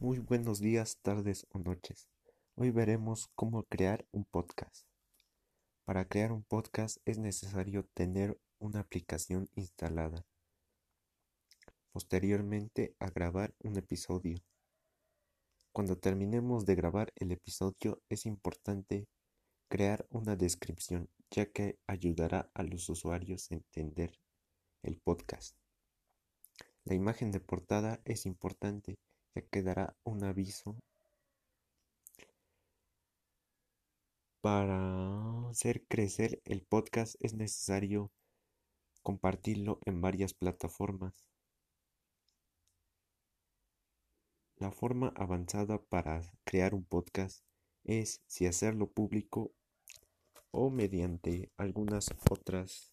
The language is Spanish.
Muy buenos días, tardes o noches. Hoy veremos cómo crear un podcast. Para crear un podcast es necesario tener una aplicación instalada. Posteriormente a grabar un episodio. Cuando terminemos de grabar el episodio es importante crear una descripción ya que ayudará a los usuarios a entender el podcast. La imagen de portada es importante ya que dará un aviso para hacer crecer el podcast es necesario compartirlo en varias plataformas. La forma avanzada para crear un podcast es si hacerlo público o mediante algunas otras